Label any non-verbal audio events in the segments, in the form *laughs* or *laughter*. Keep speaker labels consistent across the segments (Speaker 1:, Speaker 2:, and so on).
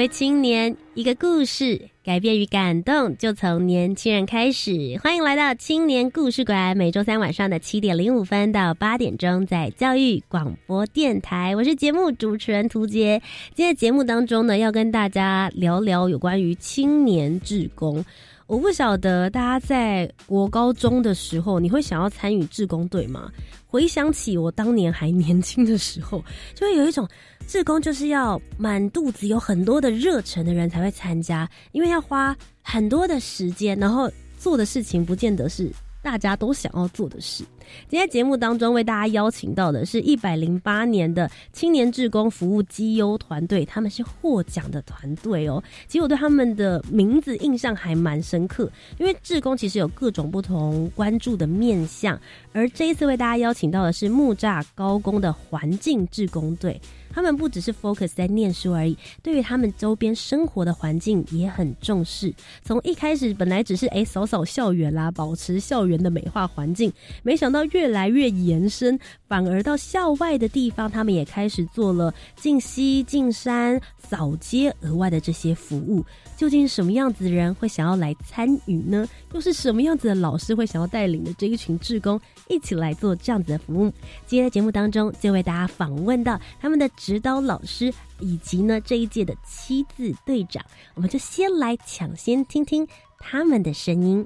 Speaker 1: 为青年，一个故事，改变与感动就从年轻人开始。欢迎来到青年故事馆，每周三晚上的七点零五分到八点钟，在教育广播电台。我是节目主持人涂杰。今天节目当中呢，要跟大家聊聊有关于青年志工。我不晓得大家在国高中的时候，你会想要参与志工队吗？回想起我当年还年轻的时候，就会有一种。志工就是要满肚子有很多的热忱的人才会参加，因为要花很多的时间，然后做的事情不见得是大家都想要做的事。今天节目当中为大家邀请到的是一百零八年的青年志工服务绩优团队，他们是获奖的团队哦。其实我对他们的名字印象还蛮深刻，因为志工其实有各种不同关注的面向，而这一次为大家邀请到的是木栅高工的环境志工队。他们不只是 focus 在念书而已，对于他们周边生活的环境也很重视。从一开始本来只是诶扫扫校园啦，保持校园的美化环境，没想到越来越延伸，反而到校外的地方，他们也开始做了进溪、进山、扫街额外的这些服务。究竟什么样子的人会想要来参与呢？又是什么样子的老师会想要带领的这一群志工一起来做这样子的服务？今天的节目当中就为大家访问到他们的指导老师，以及呢这一届的七字队长。我们就先来抢先听听他们的声音。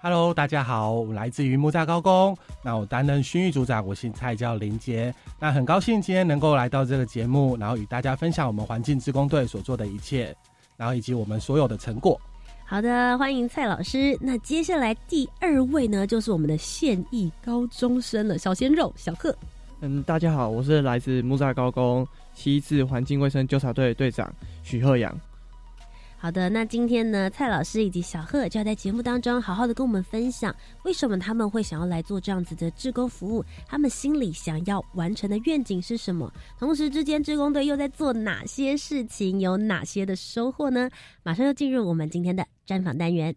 Speaker 2: Hello，大家好，我来自于木栅高工，那我担任训育组长，我姓蔡，叫林杰。那很高兴今天能够来到这个节目，然后与大家分享我们环境职工队所做的一切。然后以及我们所有的成果。
Speaker 1: 好的，欢迎蔡老师。那接下来第二位呢，就是我们的现役高中生了，小鲜肉小贺。
Speaker 3: 嗯，大家好，我是来自木栅高工七次环境卫生纠察队队长许鹤阳。
Speaker 1: 好的，那今天呢，蔡老师以及小贺就要在节目当中好好的跟我们分享，为什么他们会想要来做这样子的志工服务，他们心里想要完成的愿景是什么？同时之间，志工队又在做哪些事情，有哪些的收获呢？马上要进入我们今天的专访单元，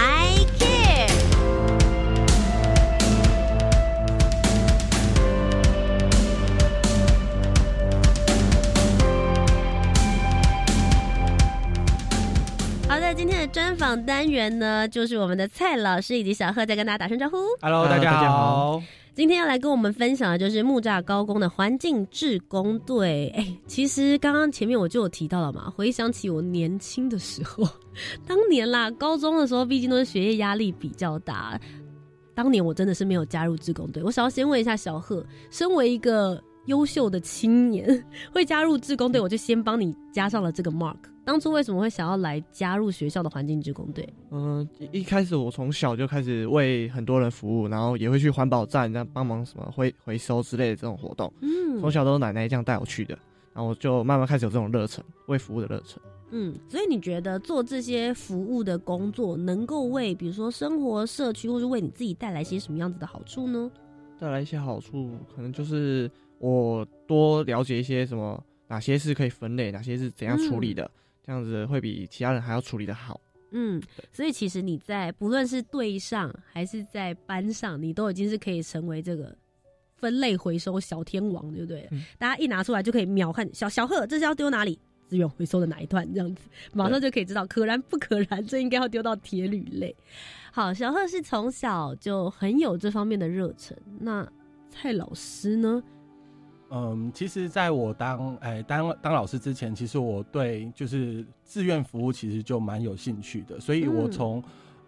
Speaker 1: 单元呢，就是我们的蔡老师以及小贺在跟大家打声招呼。
Speaker 2: Hello，大家好。
Speaker 1: 今天要来跟我们分享的就是木栅高工的环境志工队。哎，其实刚刚前面我就有提到了嘛，回想起我年轻的时候，当年啦，*laughs* 高中的时候，毕竟都是学业压力比较大。当年我真的是没有加入志工队。我想要先问一下小贺，身为一个优秀的青年，*laughs* 会加入志工队，我就先帮你加上了这个 mark。当初为什么会想要来加入学校的环境职工队？
Speaker 3: 嗯，一开始我从小就开始为很多人服务，然后也会去环保站，这样帮忙什么回回收之类的这种活动。嗯，从小都是奶奶这样带我去的，然后我就慢慢开始有这种热忱，为服务的热忱。
Speaker 1: 嗯，所以你觉得做这些服务的工作，能够为比如说生活、社区，或是为你自己带来些什么样子的好处呢？
Speaker 3: 带来一些好处，可能就是我多了解一些什么，哪些是可以分类，哪些是怎样处理的。这样子会比其他人还要处理的好。
Speaker 1: 嗯，所以其实你在不论是队上还是在班上，你都已经是可以成为这个分类回收小天王，对不对？大家一拿出来就可以秒看小小贺，这是要丢哪里？资源回收的哪一段？这样子马上就可以知道可燃不可燃，这应该要丢到铁铝类。好，小贺是从小就很有这方面的热忱。那蔡老师呢？
Speaker 2: 嗯，其实在我当哎当当老师之前，其实我对就是志愿服务其实就蛮有兴趣的，所以我从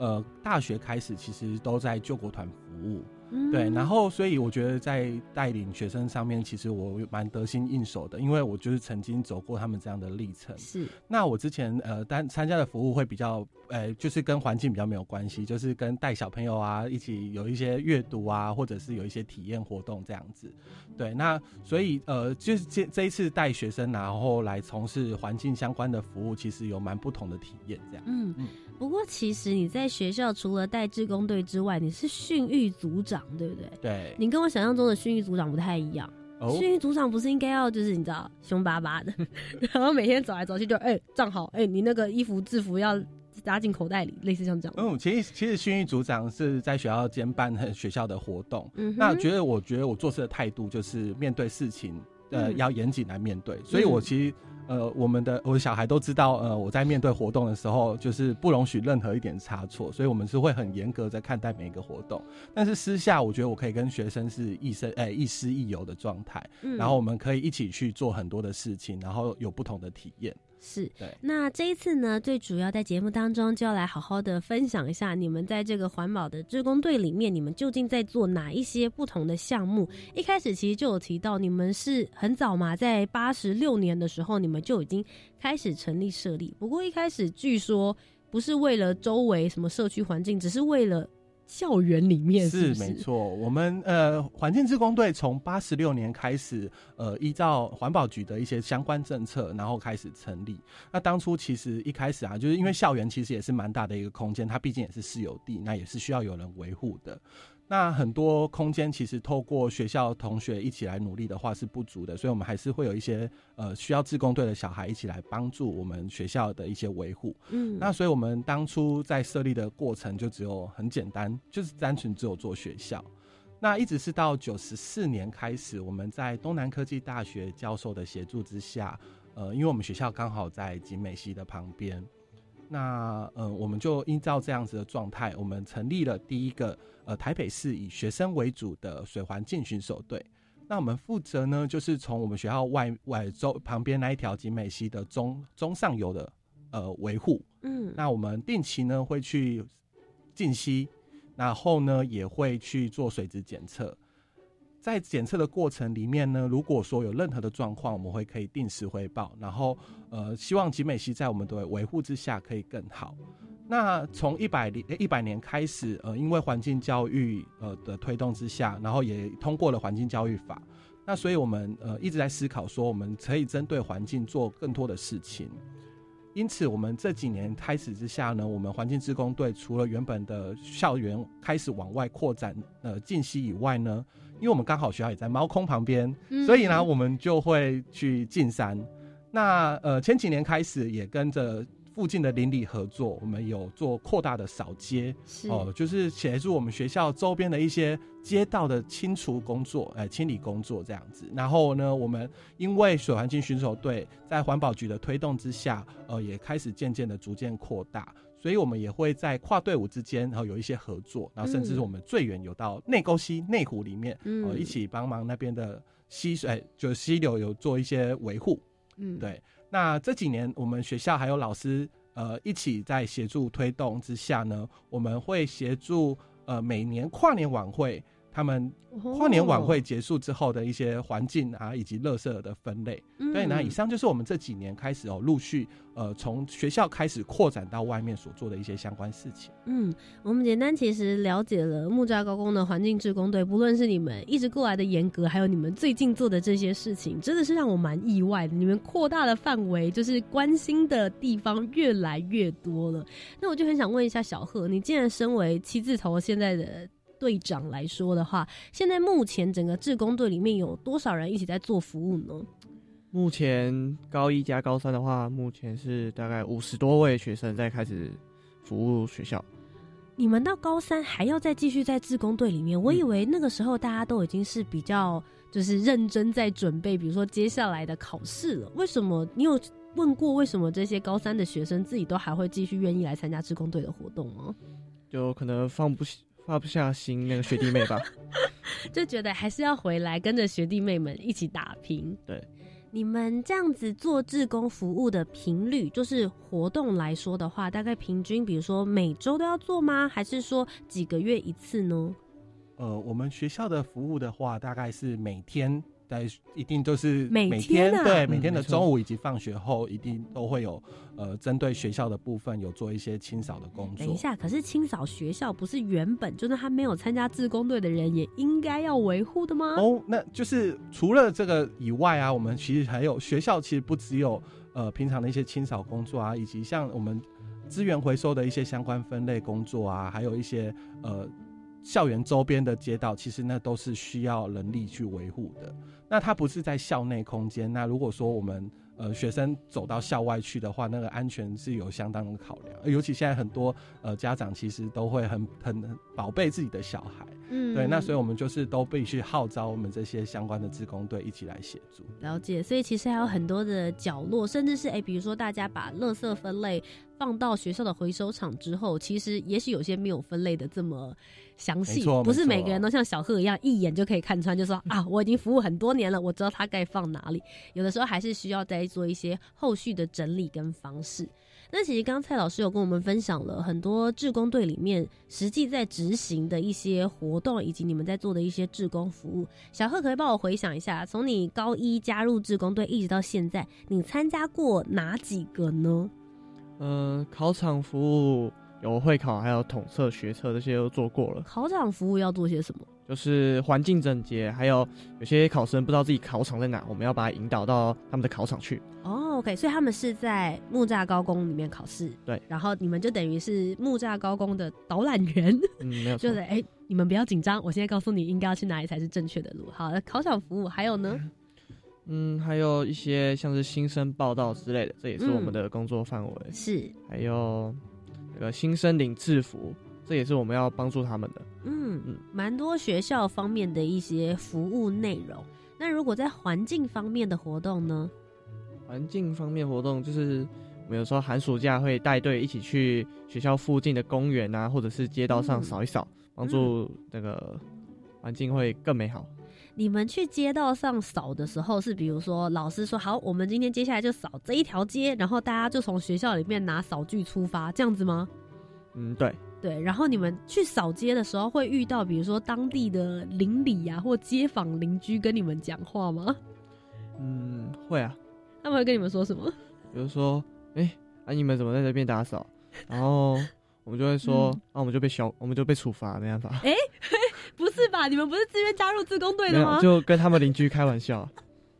Speaker 2: 呃大学开始，其实都在救国团服务。对，然后所以我觉得在带领学生上面，其实我蛮得心应手的，因为我就是曾经走过他们这样的历程。
Speaker 1: 是，
Speaker 2: 那我之前呃单参加的服务会比较，呃，就是跟环境比较没有关系，就是跟带小朋友啊一起有一些阅读啊，或者是有一些体验活动这样子。对，那所以呃，就是这这一次带学生然后来从事环境相关的服务，其实有蛮不同的体验这样。
Speaker 1: 嗯嗯。不过其实你在学校除了带志工队之外，你是训育组长。对不对？
Speaker 2: 对，
Speaker 1: 你跟我想象中的训育组长不太一样。训育组长不是应该要就是你知道凶巴巴的，*laughs* 然后每天走来走去就哎站好哎，你那个衣服制服要扎进口袋里，类似像这样。
Speaker 2: 嗯，其实其实训育组长是在学校兼办学校的活动。嗯，那觉得我觉得我做事的态度就是面对事情呃要严谨来面对，所以我其实。呃，我们的我的小孩都知道，呃，我在面对活动的时候，就是不容许任何一点差错，所以我们是会很严格在看待每一个活动。但是私下，我觉得我可以跟学生是亦师哎亦师亦友的状态，然后我们可以一起去做很多的事情，然后有不同的体验。
Speaker 1: 是，那这一次呢，最主要在节目当中就要来好好的分享一下，你们在这个环保的志工队里面，你们究竟在做哪一些不同的项目？一开始其实就有提到，你们是很早嘛，在八十六年的时候，你们就已经开始成立设立。不过一开始据说不是为了周围什么社区环境，只是为了。校园里面是
Speaker 2: 没错，我们呃环境志工队从八十六年开始，呃依照环保局的一些相关政策，然后开始成立。那当初其实一开始啊，就是因为校园其实也是蛮大的一个空间，它毕竟也是私有地，那也是需要有人维护的。那很多空间其实透过学校同学一起来努力的话是不足的，所以我们还是会有一些呃需要自工队的小孩一起来帮助我们学校的一些维护。嗯，那所以我们当初在设立的过程就只有很简单，就是单纯只有做学校。那一直是到九十四年开始，我们在东南科技大学教授的协助之下，呃，因为我们学校刚好在景美溪的旁边。那嗯，我们就依照这样子的状态，我们成立了第一个呃台北市以学生为主的水环境巡守队。那我们负责呢，就是从我们学校外外周旁边那一条景美溪的中中上游的呃维护。嗯，那我们定期呢会去进溪，然后呢也会去做水质检测。在检测的过程里面呢，如果说有任何的状况，我们会可以定时汇报，然后呃，希望集美溪在我们的维护之下可以更好。那从一百年一百年开始，呃，因为环境教育呃的推动之下，然后也通过了环境教育法，那所以我们呃一直在思考说，我们可以针对环境做更多的事情。因此，我们这几年开始之下呢，我们环境职工队除了原本的校园开始往外扩展呃进溪以外呢。因为我们刚好学校也在猫空旁边，所以呢，我们就会去进山。那呃，前几年开始也跟着附近的邻里合作，我们有做扩大的扫街，哦，就是协助我们学校周边的一些街道的清除工作，哎，清理工作这样子。然后呢，我们因为水环境巡守队在环保局的推动之下，呃，也开始渐渐的逐渐扩大。所以，我们也会在跨队伍之间，然后有一些合作，然后甚至是我们最远有到内沟溪内湖里面，呃，一起帮忙那边的溪水，就溪流有做一些维护。嗯，对。那这几年，我们学校还有老师，呃，一起在协助推动之下呢，我们会协助呃每年跨年晚会。他们跨年晚会结束之后的一些环境啊，以及垃圾的分类。对，那以上就是我们这几年开始哦，陆续呃从学校开始扩展到外面所做的一些相关事情。
Speaker 1: 嗯，我们简单其实了解了木栅高工的环境志工队，不论是你们一直过来的严格，还有你们最近做的这些事情，真的是让我蛮意外的。你们扩大的范围，就是关心的地方越来越多了。那我就很想问一下小贺，你既然身为七字头现在的。队长来说的话，现在目前整个志工队里面有多少人一起在做服务呢？
Speaker 3: 目前高一加高三的话，目前是大概五十多位学生在开始服务学校。
Speaker 1: 你们到高三还要再继续在志工队里面？我以为那个时候大家都已经是比较就是认真在准备，比如说接下来的考试了。为什么？你有问过为什么这些高三的学生自己都还会继续愿意来参加志工队的活动吗？
Speaker 3: 就可能放不放不下心那个学弟妹吧，*laughs*
Speaker 1: 就觉得还是要回来跟着学弟妹们一起打拼。
Speaker 3: 对，
Speaker 1: 你们这样子做志工服务的频率，就是活动来说的话，大概平均，比如说每周都要做吗？还是说几个月一次呢？
Speaker 2: 呃，我们学校的服务的话，大概是每天。在一定都是
Speaker 1: 每
Speaker 2: 天对每天的中午以及放学后，一定都会有呃针对学校的部分有做一些清扫的工作。
Speaker 1: 等一下，可是清扫学校不是原本就是他没有参加自工队的人也应该要维护的吗？
Speaker 2: 哦，那就是除了这个以外啊，我们其实还有学校，其实不只有呃平常的一些清扫工作啊，以及像我们资源回收的一些相关分类工作啊，还有一些呃校园周边的街道，其实那都是需要人力去维护的。那它不是在校内空间，那如果说我们呃学生走到校外去的话，那个安全是有相当的考量，尤其现在很多呃家长其实都会很很很宝贝自己的小孩。
Speaker 1: 嗯
Speaker 2: 对，那所以我们就是都必须号召我们这些相关的志工队一起来协助。
Speaker 1: 了解，所以其实还有很多的角落，甚至是哎，比如说大家把垃圾分类放到学校的回收场之后，其实也许有些没有分类的这么详细，不是每个人都像小贺一样一眼就可以看穿，就说 *laughs* 啊，我已经服务很多年了，我知道它该放哪里。有的时候还是需要再做一些后续的整理跟方式。那其实刚蔡老师有跟我们分享了很多志工队里面实际在执行的一些活动，以及你们在做的一些志工服务。小贺可以帮我回想一下，从你高一加入志工队一直到现在，你参加过哪几个呢？
Speaker 3: 呃，考场服务有会考，还有统测、学测这些都做过了。
Speaker 1: 考场服务要做些什么？
Speaker 3: 就是环境整洁，还有有些考生不知道自己考场在哪，我们要把他引导到他们的考场去。
Speaker 1: 哦，OK，所以他们是在木栅高工里面考试，
Speaker 3: 对，
Speaker 1: 然后你们就等于是木栅高工的导览员，
Speaker 3: 嗯，*laughs* 没有错
Speaker 1: 就。是哎、你们不要紧张，我现在告诉你应该要去哪里才是正确的路。好，考场服务还有呢？
Speaker 3: 嗯，还有一些像是新生报道之类的，这也是我们的工作范围。
Speaker 1: 是，
Speaker 3: 还有那个新生领制服，这也是我们要帮助他们的。
Speaker 1: 嗯
Speaker 3: 嗯，
Speaker 1: 蛮多学校方面的一些服务内容。那如果在环境方面的活动呢？
Speaker 3: 环境方面活动，就是我们有时候寒暑假会带队一起去学校附近的公园啊，或者是街道上
Speaker 1: 嗯
Speaker 3: 扫一扫，帮助那个环境会更美好。
Speaker 1: 你们去街道上扫的时候，是比如说老师说好，我们今天接下来就扫这一条街，然后大家就从学校里面拿扫具出发，这样子吗？
Speaker 3: 嗯，对，
Speaker 1: 对，然后你们去扫街的时候，会遇到比如说当地的邻里啊或街坊邻居跟你们讲话吗？
Speaker 3: 嗯，会啊。
Speaker 1: 他们会跟你们说什么？
Speaker 3: 比如说，哎、啊，你们怎么在这边打扫？然后我们就会说，
Speaker 1: 嗯
Speaker 3: 啊，我们就被小，我们就被处罚，没办法，*laughs*
Speaker 1: 不是吧？你们不是自愿加入自工队的吗，？
Speaker 3: 就跟他们邻居开玩笑。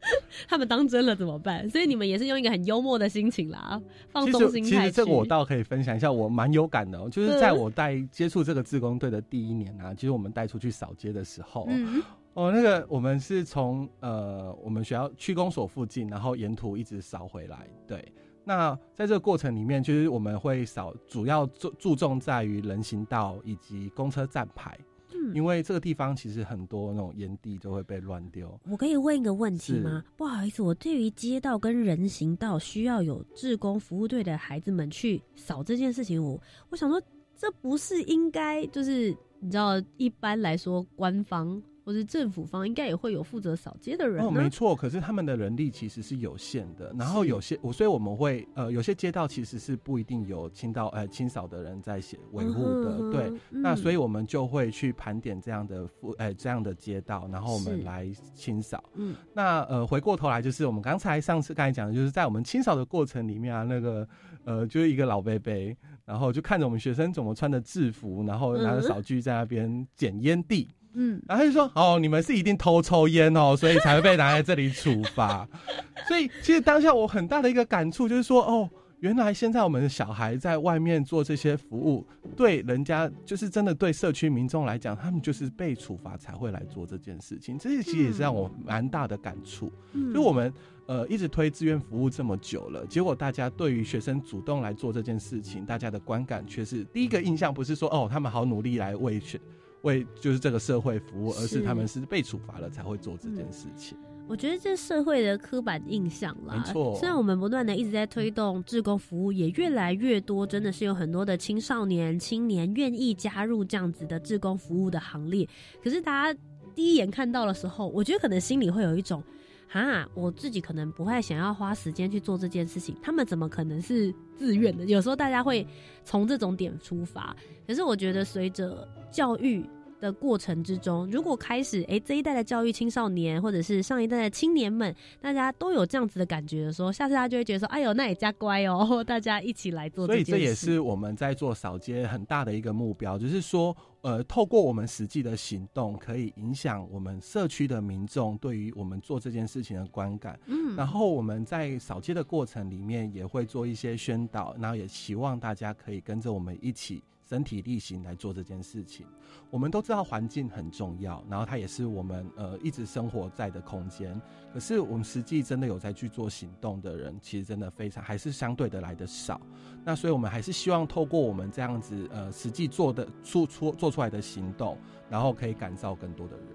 Speaker 3: *laughs*
Speaker 1: 他们当真了怎么办？所以你们也是用一个很幽默的心情啦，放
Speaker 2: 其
Speaker 1: 松
Speaker 2: 实其实
Speaker 1: 心态。
Speaker 2: 这个我倒可以分享一下，我蛮有感的、哦，就是在我带接触这个自工队的第一年啊，其实我们带出去扫街的时候，
Speaker 1: 嗯，
Speaker 2: 哦，那个我们是从呃我们学校区公所附近，然后沿途一直扫回来。对，那在这个过程里面，就是我们会扫，主要注注重在于人行道以及公车站牌，
Speaker 1: 嗯
Speaker 2: 因为这个地方其实很多那种烟蒂就会被乱丢。
Speaker 1: 我可以问一个问题吗？不好意思，我对于街道跟人行道需要有志工服务队的孩子们去扫这件事情，我我想说，这不是应该就是你知道，一般来说官方或是政府方应该也会有负责扫街的人
Speaker 2: 哦，没？错，可是他们的人力其实是有限的，然后有些我，所以我们会呃，有些街道其实是不一定有清道呃清扫的人在写维护的，
Speaker 1: 嗯
Speaker 2: 对。那所
Speaker 1: 以
Speaker 2: 以我们就会去盘点这样的负呃这样的街道，然后我们来清扫。
Speaker 1: 嗯
Speaker 2: 那呃回过头来就是我们刚才上次刚才讲的，就是在我们清扫的过程里面啊，那个呃就是一个老伯伯，然后就看着我们学生怎么穿的制服，然后拿着
Speaker 1: 嗯
Speaker 2: 扫具在那边捡烟蒂。
Speaker 1: 嗯
Speaker 2: 然后他就说：“哦，你们是一定偷抽烟哦，所以才会被拿在这里处罚。*laughs* ”所以其实当下我很大的一个感触就是说：“哦，原来现在我们的小孩在外面做这些服务，对人家就是真的对社区民众来讲，他们就是被处罚才会来做这件事情。这其实也是让我蛮大的感触。
Speaker 1: 嗯
Speaker 2: 就我们呃一直推志愿服务这么久了，结果大家对于学生主动来做这件事情，大家的观感却是第一个印象不是说哦他们好努力来为学为就是这个社会服务，而是
Speaker 1: 是
Speaker 2: 他们是被处罚了才会做这件事情。
Speaker 1: 我觉得这社会的刻板印象啦，
Speaker 2: 没错。
Speaker 1: 虽然我们不断的一直在推动志工服务，也越来越多，真的是有很多的青少年、青年愿意加入这样子的志工服务的行列。可是大家第一眼看到的时候，我觉得可能心里会有一种，啊，我自己可能不太想要花时间去做这件事情，他们怎么可能是自愿的？有时候大家会从这种点出发。可是我觉得随着教育。的过程之中，如果开始哎这一代的教育青少年，或者是上一代的青年们，大家都有这样子的感觉的时候，下次他就会觉得说，哎呦，那也加乖哦，*laughs* 大家一起来做。
Speaker 2: 所以这也是我们在做扫街很大的一个目标，就是说，呃，透过我们实际的行动，可以影响我们社区的民众对于我们做这件事情的观感。嗯，然后我们在扫街的过程里面也会做一些宣导，然后也希望大家可以跟着我们一起。身体力行来做这件事情，我们都知道环境很重要，然后它也是我们呃一直生活在的空间。可是我们实际真的有在去做行动的人，其实真的非常还是相对的来的少。那所以我们还是希望透过我们这样子呃实际做的出出做出来的行动，然后可以感召更多的人。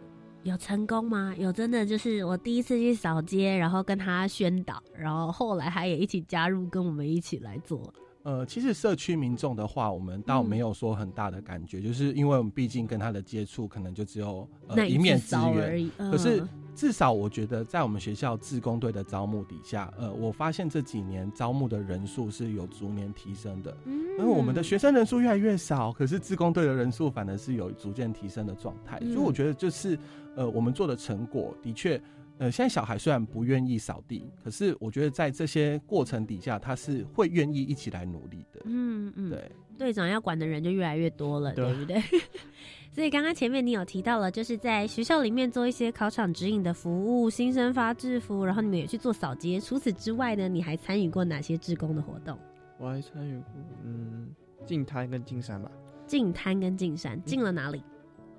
Speaker 1: 有成功吗？有真的就是我第一次去扫街，然后跟他宣导，然后后来他也一起加入，跟我们一起来做。
Speaker 2: 呃，其实社区民众的话，我们倒没有说很大的感觉，就是因为我们毕竟跟他的接触可能就只有呃一面之缘。可是至少我觉得，在我们学校自工队的招募底下，呃，我发现这几年招募的人数是有逐年提升的。嗯，因为我们的学生人数越来越少，可是自工队的人数反而是有逐渐提升的状态。所以我觉得，就是呃，我们做的成果的确。呃，现在小孩虽然不愿意扫地，可是我觉得在这些过程底下，他是会愿意一起来努力的。嗯嗯，对，
Speaker 1: 队长要管的人就越来越多了，对不对？*laughs* 所以刚刚前面你有提到了，就是在学校里面做一些考场指引的服务，新生发制服，然后你们也去做扫街。除此之外呢，你还参与过哪些志工的活动？
Speaker 3: 我还参与过，嗯，进滩跟进山吧。
Speaker 1: 进滩跟进山，进了哪里？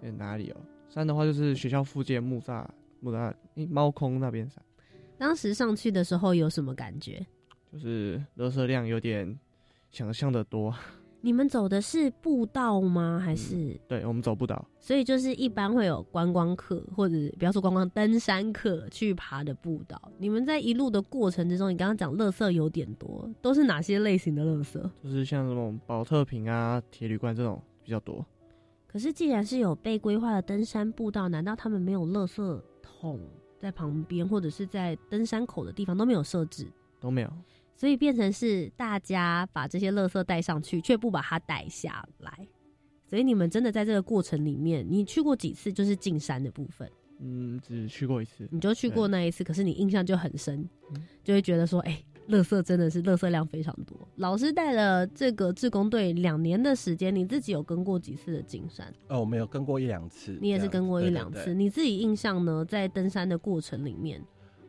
Speaker 3: 在哪里哦？山的话就是学校附近木栅。木栅猫空那边上，
Speaker 1: 当时上去的时候有什么感觉？
Speaker 3: 就是垃圾量有点想象的多。*laughs*
Speaker 1: 你们走的是步道吗？还是？
Speaker 3: 对，我们走步道。
Speaker 1: 所以就是一般会有观光客或者不要说观光登山客去爬的步道。你们在一路的过程之中，你刚刚讲垃圾有点多，都是哪些类型的垃圾？
Speaker 3: 就是像这种保特瓶啊、铁铝罐这种比较多。
Speaker 1: 可是既然是有被规划的登山步道，难道他们没有垃圾？桶在旁边，或者是在登山口的地方都没有设置，
Speaker 3: 都没有，
Speaker 1: 所以变成是大家把这些垃圾带上去，却不把它带下来。所以你们真的在这个过程里面，你去过几次？就是进山的部分，
Speaker 3: 嗯，只去过一次，
Speaker 1: 你就去过那一次，可是你印象就很深，就会觉得说，哎。垃圾真的是垃圾量非常多。老师带了这个志工队两年的时间，你自己有跟过几次的进山？
Speaker 2: 哦，我没有跟过一两次。
Speaker 1: 你也是跟过一两次。你自己印象呢？在登山的过程里面，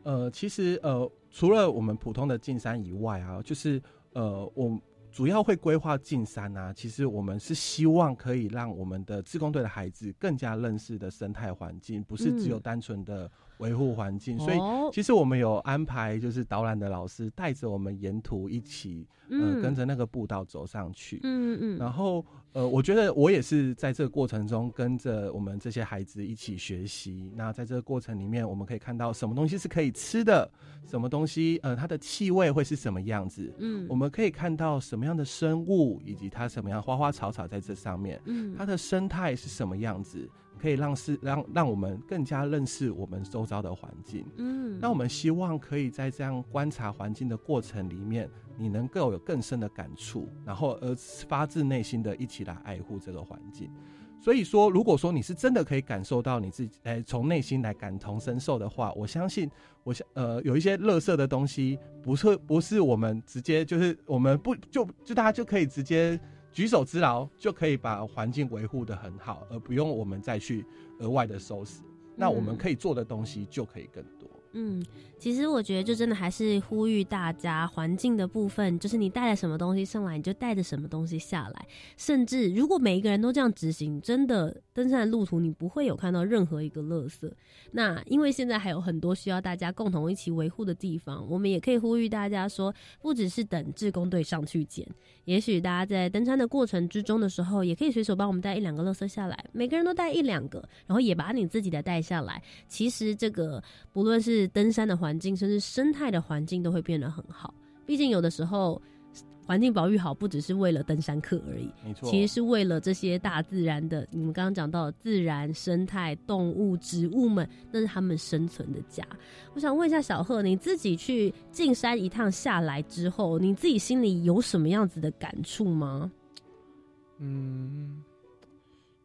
Speaker 2: 呃，其实呃，除了我们普通的进山以外啊，就是呃，我主要会规划进山啊。其实我们是希望可以让我们的志工队的孩子更加认识的生态环境，不是只有单纯的。维护环境，所以其实我们有安排，就是导览的老师带着我们沿途一起，呃，跟着那个步道走上去。嗯嗯。然后，呃，我觉得我也是在这个过程中跟着我们这些孩子一起学习。那在这个过程里面，我们可以看到什么东西是可以吃的，什么东西，呃，它的气味会是什么样子。嗯。我们可以看到什么样的生物，以及它什么样花花草草在这上面。嗯。它的生态是什么样子？可以让是让让我们更加认识我们周遭的环境。嗯，那我们希望可以在这样观察环境的过程里面，你能够有更深的感触，然后而发自内心的一起来爱护这个环境。所以说，如果说你是真的可以感受到你自己，哎，从内心来感同身受的话，我相信，我相呃有一些乐色的东西，不是不是我们直接就是我们不就就大家就可以直接。举手之劳就可以把环境维护的很好，而不用我们再去额外的收拾。那我们可以做的东西就可以更多。
Speaker 1: 嗯，其实我觉得就真的还是呼吁大家，环境的部分就是你带了什么东西上来，你就带着什么东西下来。甚至如果每一个人都这样执行，真的登山的路途你不会有看到任何一个垃圾。那因为现在还有很多需要大家共同一起维护的地方，我们也可以呼吁大家说，不只是等志工队上去捡，也许大家在登山的过程之中的时候，也可以随手帮我们带一两个垃圾下来，每个人都带一两个，然后也把你自己的带下来。其实这个不论是是登山的环境，甚至生态的环境都会变得很好。毕竟有的时候。环境保育好，不只是为了登山客而已，
Speaker 2: 没错，
Speaker 1: 其实是为了这些大自然的。你们刚刚讲到自然生态、动物、植物们，那是他们生存的家。我想问一下小贺，你自己去进山一趟下来之后，你自己心里有什么样子的感触吗？
Speaker 3: 嗯，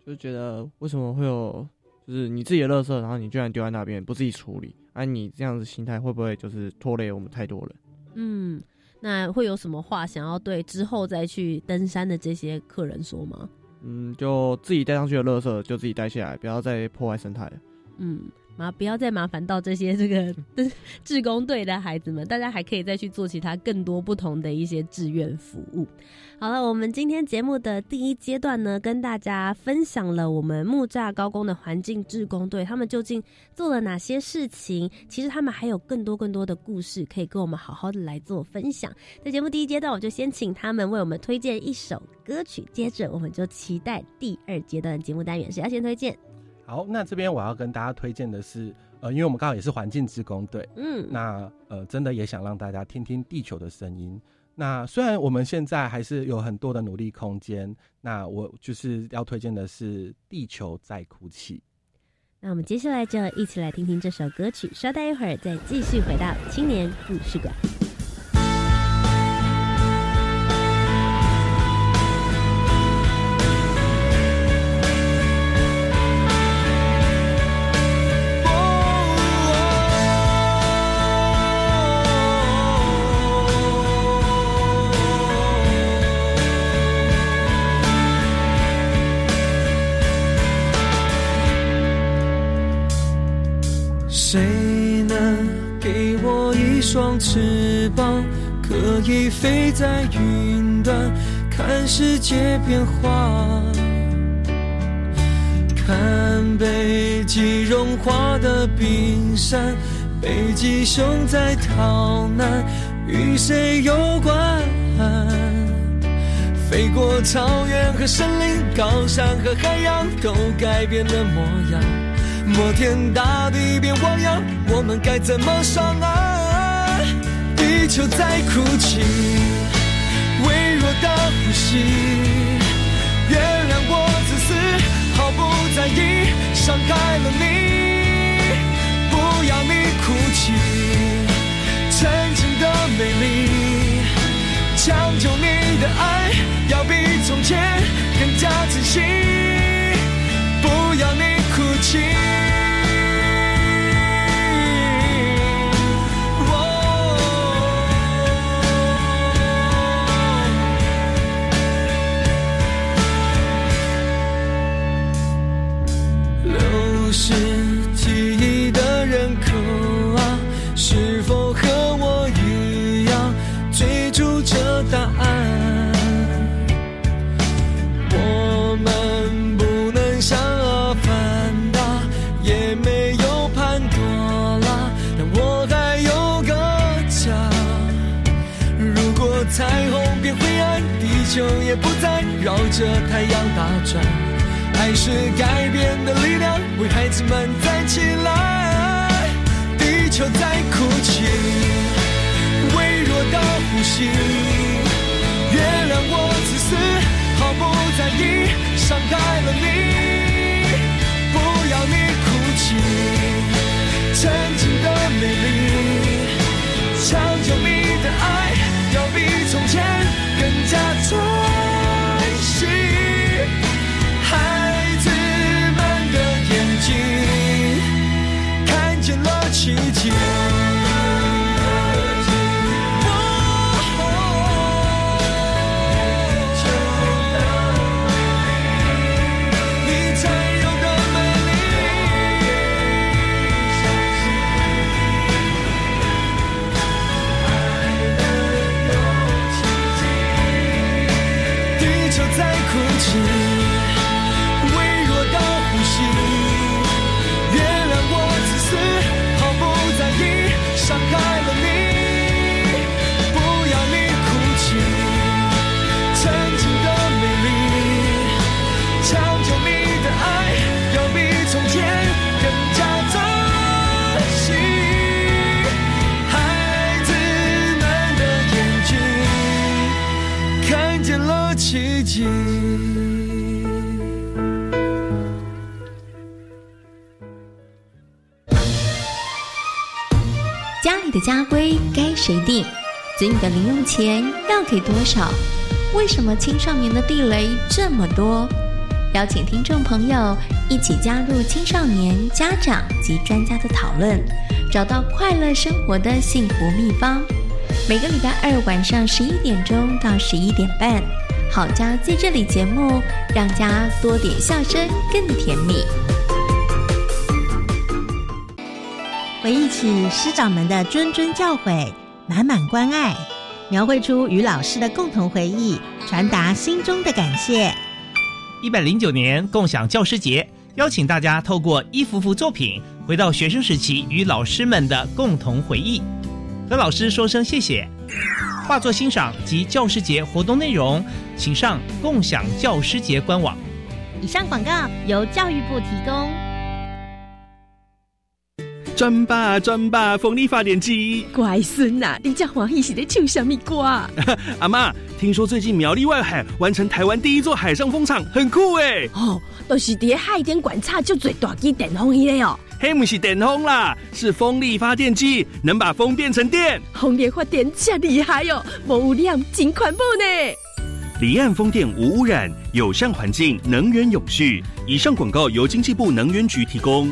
Speaker 3: 就是觉得为什么会有，就是你自己的垃圾，然后你居然丢在那边不自己处理，哎，你这样子心态会不会就是拖累我们太多人？
Speaker 1: 嗯。那会有什么话想要对之后再去登山的这些客人说吗？
Speaker 3: 嗯，就自己带上去的垃圾就自己带下来，不要再破坏生态了。
Speaker 1: 嗯。麻不要再麻烦到这些这个 *laughs* 志工队的孩子们，大家还可以再去做其他更多不同的一些志愿服务。好了，我们今天节目的第一阶段呢，跟大家分享了我们木栅高工的环境志工队，他们究竟做了哪些事情？其实他们还有更多更多的故事可以跟我们好好的来做分享。在节目第一阶段，我就先请他们为我们推荐一首歌曲，接着我们就期待第二阶段的节目单元，谁要先推荐？
Speaker 2: 好，那这边我要跟大家推荐的是，呃，因为我们刚好也是环境职工队，嗯，那呃，真的也想让大家听听地球的声音。那虽然我们现在还是有很多的努力空间，那我就是要推荐的是《地球在哭泣》。
Speaker 1: 那我们接下来就一起来听听这首歌曲，稍待一会儿再继续回到青年故事馆。
Speaker 4: 谁能给我一双翅膀可以飞在云端，看世界变化，看北极融化的冰山，北极熊在逃难，与谁有关？飞过草原和森林，高山和海洋，都改变了模样。摩天大地变汪洋，我们该怎么上岸？地球在哭泣，微弱的呼吸。原谅我自私，毫不在意，伤害了你。不要你哭泣，曾经的美丽。抢救你的爱，要比从前更加珍惜。不要你哭泣。就也不再绕着太阳打转，爱是改变的力量，为孩子们站起来。地球在哭泣，微弱的呼吸。原谅我自私，毫不在意，伤害了你。不要你哭泣，曾经的美丽，的
Speaker 5: 零用钱要给多少？为什么青少年的地雷这么多？邀请听众朋友一起加入青少年家长及专家的讨论，找到快乐生活的幸福秘方。每个礼拜二晚上十一点钟到十一点半，好家在这里节目，让家多点笑声更甜蜜。
Speaker 6: 回忆起师长们的谆谆教诲，满满关爱，描绘出与老师的共同回忆，传达心中的感谢。
Speaker 7: 一百零九年共享教师节，邀请大家透过一幅幅作品，回到学生时期与老师们的共同回忆，和老师说声谢谢。画作欣赏及教师节活动内容，请上共享教师节官网。
Speaker 6: 以上广告由教育部提供。
Speaker 8: 转吧转吧，风力发电机。
Speaker 9: 乖孙呐，你家欢喜是在唱什么歌？*laughs*
Speaker 8: 阿妈，听说最近苗栗外海完成台湾第一座海上风场，很酷哎。
Speaker 9: 哦，都是伫海边观察就最大机电风机哦。
Speaker 8: 嘿，不是电风啦，是风力发电机，能把风变成电。
Speaker 9: 风力发电真厉害哦，无污染，真环保呢。
Speaker 8: 离岸风电无污染，友善环境，能源永续。以上广告由经济部能源局提供。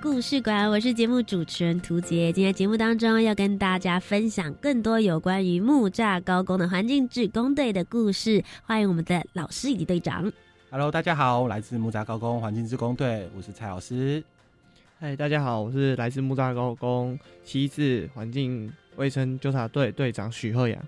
Speaker 1: 故事馆，我是节目主持人涂杰。今天节目当中要跟大家分享更多有关于木栅高工的环境志工队的故事。欢迎我们的老师以及队长。
Speaker 2: Hello，大家好，来自木栅高工环境志工队，我是蔡老师。
Speaker 3: 嗨，大家好，我是来自木栅高工七字环境卫生纠察队队长许鹤阳。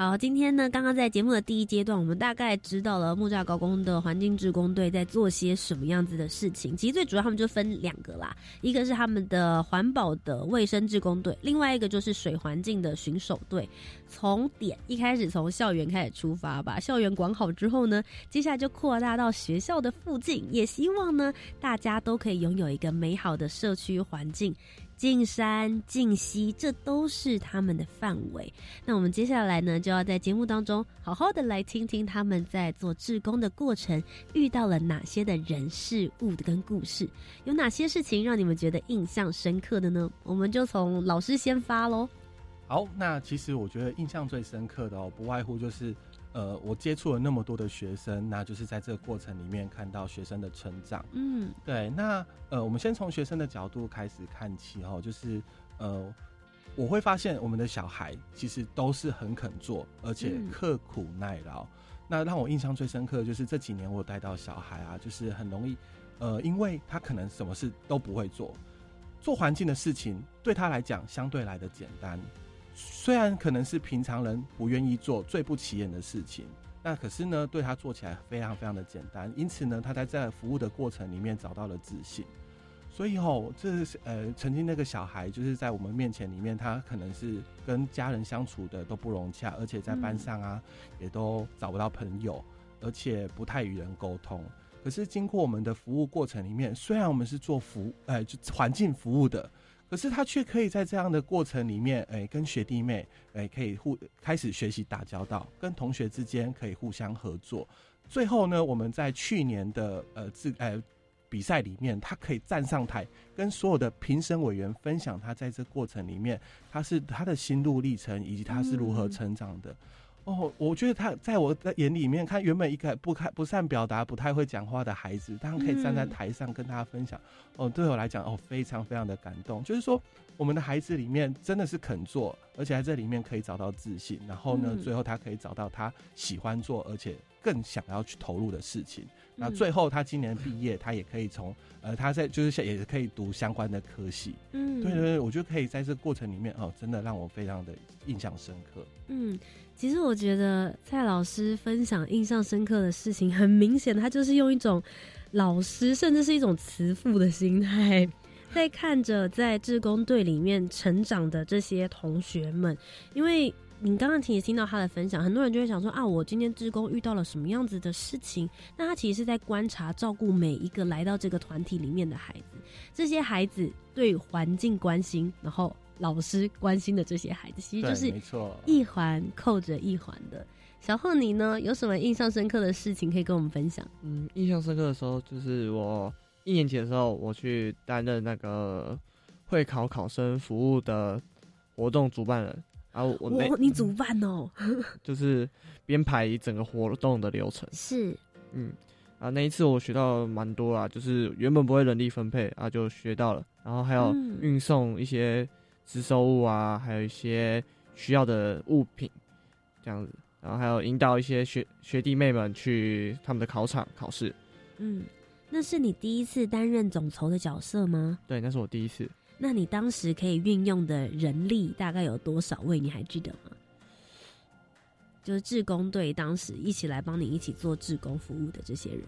Speaker 1: 好，今天呢，刚刚在节目的第一阶段，我们大概知道了木栅高工的环境志工队在做些什么样子的事情。其实最主要他们就分两个啦，一个是他们的环保的卫生志工队，另外一个就是水环境的巡守队。从点一开始，从校园开始出发，把校园管好之后呢，接下来就扩大到学校的附近，也希望呢，大家都可以拥有一个美好的社区环境。进山、进溪，这都是他们的范围。那我们接下来呢，就要在节目当中好好的来听听他们在做志工的过程遇到了哪些的人事物的跟故事，有哪些事情让你们觉得印象深刻的呢？我们就从老师先发喽。
Speaker 2: 好，那其实我觉得印象最深刻的哦，不外乎就是。呃，我接触了那么多的学生，那就是在这个过程里面看到学生的成长。嗯，对。那呃，我们先从学生的角度开始看起哦，就是呃，我会发现我们的小孩其实都是很肯做，而且刻苦耐劳。那让我印象最深刻的就是这几年我带到小孩啊，就是很容易呃，因为他可能什么事都不会做，做环境的事情对他来讲相对来的简单。虽然可能是平常人不愿意做、最不起眼的事情，那可是呢，对他做起来非常非常的简单。因此呢，他在这服务的过程里面找到了自信。所以吼，这是呃，曾经那个小孩就是在我们面前里面，他可能是跟家人相处的都不融洽，而且在班上啊也都找不到朋友，而且不太与人沟通。可是经过我们的服务过程里面，虽然我们是做服呃就环境服务的。可是他却可以在这样的过程里面，哎，跟学弟妹，哎，可以互开始学习打交道，跟同学之间可以互相合作。最后呢，我们在去年的呃自呃比赛里面，他可以站上台，跟所有的评审委员分享他在这过程里面，他是他的心路历程，以及他是如何成长的。哦，我觉得他在我的眼里面看，原本一个不开不善表达、不太会讲话的孩子，当然可以站在台上跟大家分享。哦，对我来讲，哦，非常非常的感动。就是说，我们的孩子里面真的是肯做，而且在这里面可以找到自信，然后呢，
Speaker 1: 嗯
Speaker 2: 最后他可以找到他喜欢做，而且更想要去投入的事情。那
Speaker 1: 嗯
Speaker 2: 最后他今年毕业，他也可以从呃，他在就是也可以读相关的科系。
Speaker 1: 嗯，
Speaker 2: 对对对，我觉得可以在这个过程里面哦，真的让我非常的印象深刻。
Speaker 1: 嗯，其实我觉得蔡老师分享印象深刻的事情，很明显，他就是用一种老师，甚至是一种慈父的心态，在看着在志工队里面成长的这些同学们。因为你刚刚听也听到他的分享，很多人就会想说啊，我今天志工遇到了什么样子的事情？那他其实是在观察、照顾每一个来到这个团体里面的孩子，这些孩子对环境关心，然后老师关心的这些孩子，其实就是
Speaker 2: 没错。
Speaker 1: 一环扣着一环的。小贺，你呢？有什么印象深刻的事情可以跟我们分享？
Speaker 3: 嗯，印象深刻的时候就是我一年级的时候，我去担任那个会考考生服务的活动主办人，然后我那
Speaker 1: 哇，你主办哦，*laughs*
Speaker 3: 就是编排整个活动的流程。
Speaker 1: 是，
Speaker 3: 嗯，啊，那一次我学到蛮多啦，就是原本不会人力分配啊，就学到了，然后还有
Speaker 1: 嗯。
Speaker 3: 运送一些值收物啊，还有一些需要的物品，这样子，然后还有引导一些学学弟妹们去他们的考场考试。
Speaker 1: 嗯，那是你第一次担任总筹的角色吗？
Speaker 3: 对，那是我第一次。
Speaker 1: 那你当时可以运用的人力大概有多少位？你还记得吗？就是志工队当时一起来帮你一起做志工服务的这些人，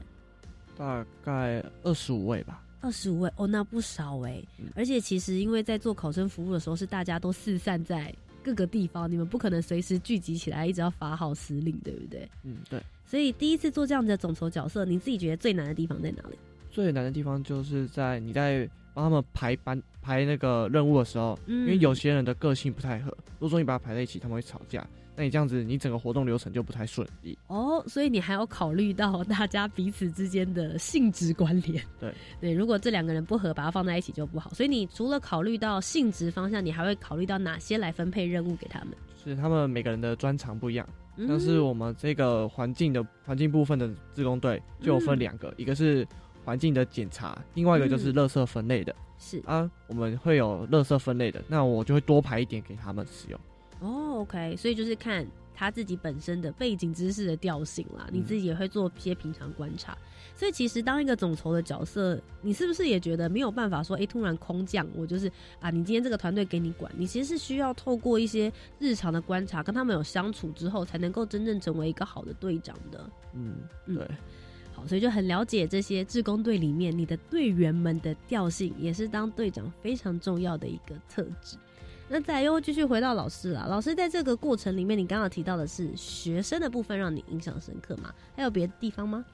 Speaker 3: 大概二十五位吧。
Speaker 1: 二十五位哦，那不少哎。而且其实因为在做考生服务的时候，是大家都四散在各个地方，你们不可能随时聚集起来，一直要发号施令，对不对？
Speaker 3: 嗯，对。
Speaker 1: 所以第一次做这样子的总筹角色，你自己觉得最难的地方在哪里？
Speaker 3: 最难的地方就是在你在帮他们排班排那个任务的时候，
Speaker 1: 嗯
Speaker 3: 因为有些人的个性不太合，如果说你把它排在一起，他们会吵架。那你这样子，你整个活动流程就不太顺利。
Speaker 1: 哦，所以你还要考虑到大家彼此之间的性质关联。
Speaker 3: 对
Speaker 1: 对，如果这两个人不合，把它放在一起就不好。所以你除了考虑到性质方向，你还会考虑到哪些来分配任务给他们？
Speaker 3: 是他们每个人的专长不一样，但是我们这个环境的环境部分的自工队就有分两个，一个是环境的检查，另外一个就是垃圾分类的。
Speaker 1: 是
Speaker 3: 啊，我们会有垃圾分类的，那我就会多排一点给他们使用。
Speaker 1: 哦，OK，所以就是看他自己本身的背景知识的调性啦，你自己也会做一些平常观察。所以其实当一个总筹的角色，你是不是也觉得没有办法说，哎、突然空降，我就是啊，你今天这个团队给你管，你其实是需要透过一些日常的观察，跟他们有相处之后，才能够真正成为一个好的队长的。
Speaker 3: 嗯，
Speaker 1: 嗯
Speaker 3: 对。
Speaker 1: 好，所以就很了解这些志工队里面你的队员们的调性，也是当队长非常重要的一个特质。那再又继续回到老师啊，老师在这个过程里面，你刚刚提到的是学生的部分让你印象深刻吗？还有别的地方吗？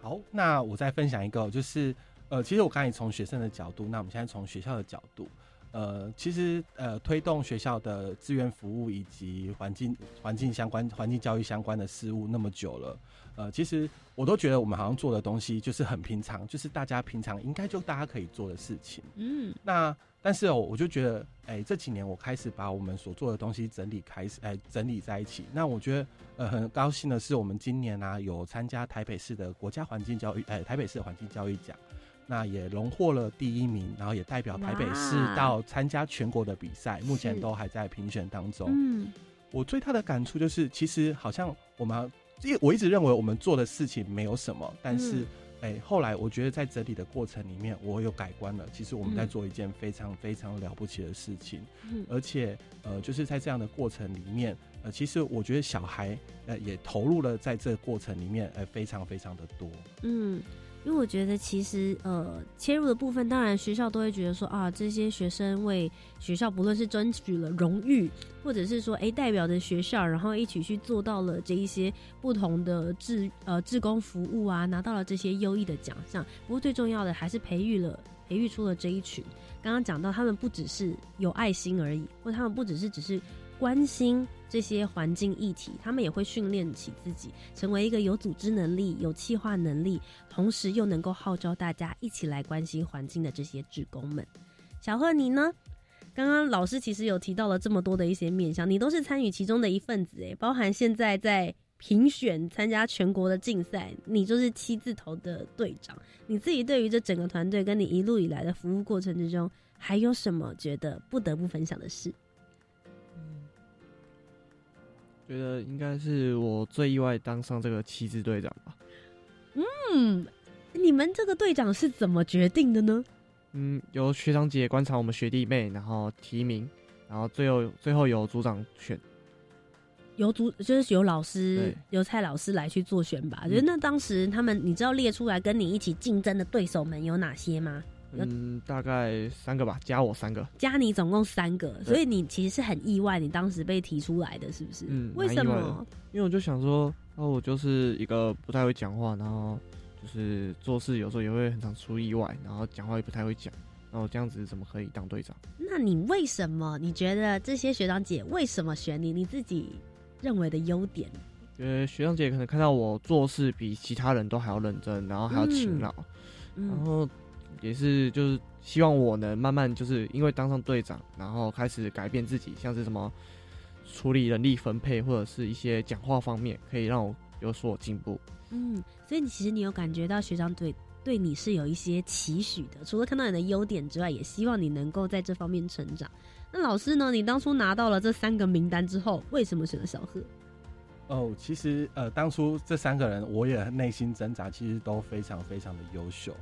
Speaker 2: 好，那我再分享一个，就是呃，其实我刚才从学生的角度，那我们现在从学校的角度，呃，其实呃，推动学校的志愿服务以及环境环境相关、环境教育相关的事物那么久了，呃，其实我都觉得我们好像做的东西就是很平常，就是大家平常应该就大家可以做的事情。
Speaker 1: 嗯，
Speaker 2: 那但是哦，我就觉得，哎、这几年我开始把我们所做的东西整理开始，哎、整理在一起。那我觉得，呃，很高兴的是，我们今年啊有参加台北市的国家环境教育，哎、台北市的环境教育奖，那也荣获了第一名，然后也代表台北市到参加全国的比赛，目前都还在评选当中。
Speaker 1: 嗯，
Speaker 2: 我最大的感触就是，其实好像我们，因为我一直认为我们做的事情没有什么，但是
Speaker 1: 嗯，
Speaker 2: 哎、后来我觉得在整理的过程里面，我有改观了。其实我们在
Speaker 1: 嗯
Speaker 2: 做一件非常非常了不起的事情，
Speaker 1: 嗯
Speaker 2: 而且呃，就是在这样的过程里面，呃，其实我觉得小孩呃也投入了在这个过程里面，呃，非常非常的多。
Speaker 1: 嗯，因为我觉得其实呃切入的部分，当然学校都会觉得说啊，这些学生为学校不论是争取了荣誉，或者是说哎代表着学校，然后一起去做到了这一些不同的志呃志工服务啊，拿到了这些优异的奖项。不过最重要的还是培育了培育出了这一群。刚刚讲到他们不只是有爱心而已，或他们不只是只是关心这些环境议题，他们也会训练起自己，成为一个有组织能力、有企划能力，同时又能够号召大家一起来关心环境的这些职工们。小贺，你呢？刚刚老师其实有提到了这么多的一些面向，你都是参与其中的一份子，诶，包含现在在评选参加全国的竞赛，你就是七字头的队长。你自己对于这整个团队跟你一路以来的服务过程之中，还有什么觉得不得不分享的事？
Speaker 3: 觉得应该是我最意外当上这个七支队长吧。
Speaker 1: 嗯，你们这个队长是怎么决定的呢？
Speaker 3: 嗯，由学长姐观察我们学弟妹，然后提名，然后最后最后由组长选。
Speaker 1: 由组就是由老师
Speaker 3: 对
Speaker 1: 由蔡老师来去做选拔。就是那当时他们，你知道列出来跟你一起竞争的对手们有哪些吗？有
Speaker 3: 嗯，大概三个吧，加我三个。
Speaker 1: 加你总共三个，所以你其实是很意外，你当时被提出来的，是不是？
Speaker 3: 嗯
Speaker 1: 为什么？
Speaker 3: 因为我就想说，哦，我就是一个不太会讲话，然后就是做事有时候也会很常出意外，然后讲话也不太会讲，然后这样子怎么可以当队长？
Speaker 1: 那你为什么？你觉得这些学长姐为什么选你？你自己认为的优点？
Speaker 3: 觉得学长姐可能看到我做事比其他人都还要认真，然后还要勤劳，然
Speaker 1: 嗯
Speaker 3: 后也是就是希望我能慢慢就是因为当上队长，然后开始改变自己，像是什么处理人力分配或者是一些讲话方面，可以让我有所进步。
Speaker 1: 嗯，所以你其实你有感觉到学长对对你是有一些期许的，除了看到你的优点之外，也希望你能够在这方面成长。那老师呢？你当初拿到了这三个名单之后，为什么选了小贺？
Speaker 2: 哦，其实呃，当初这三个人我也内心挣扎，其实都非常非常的优秀。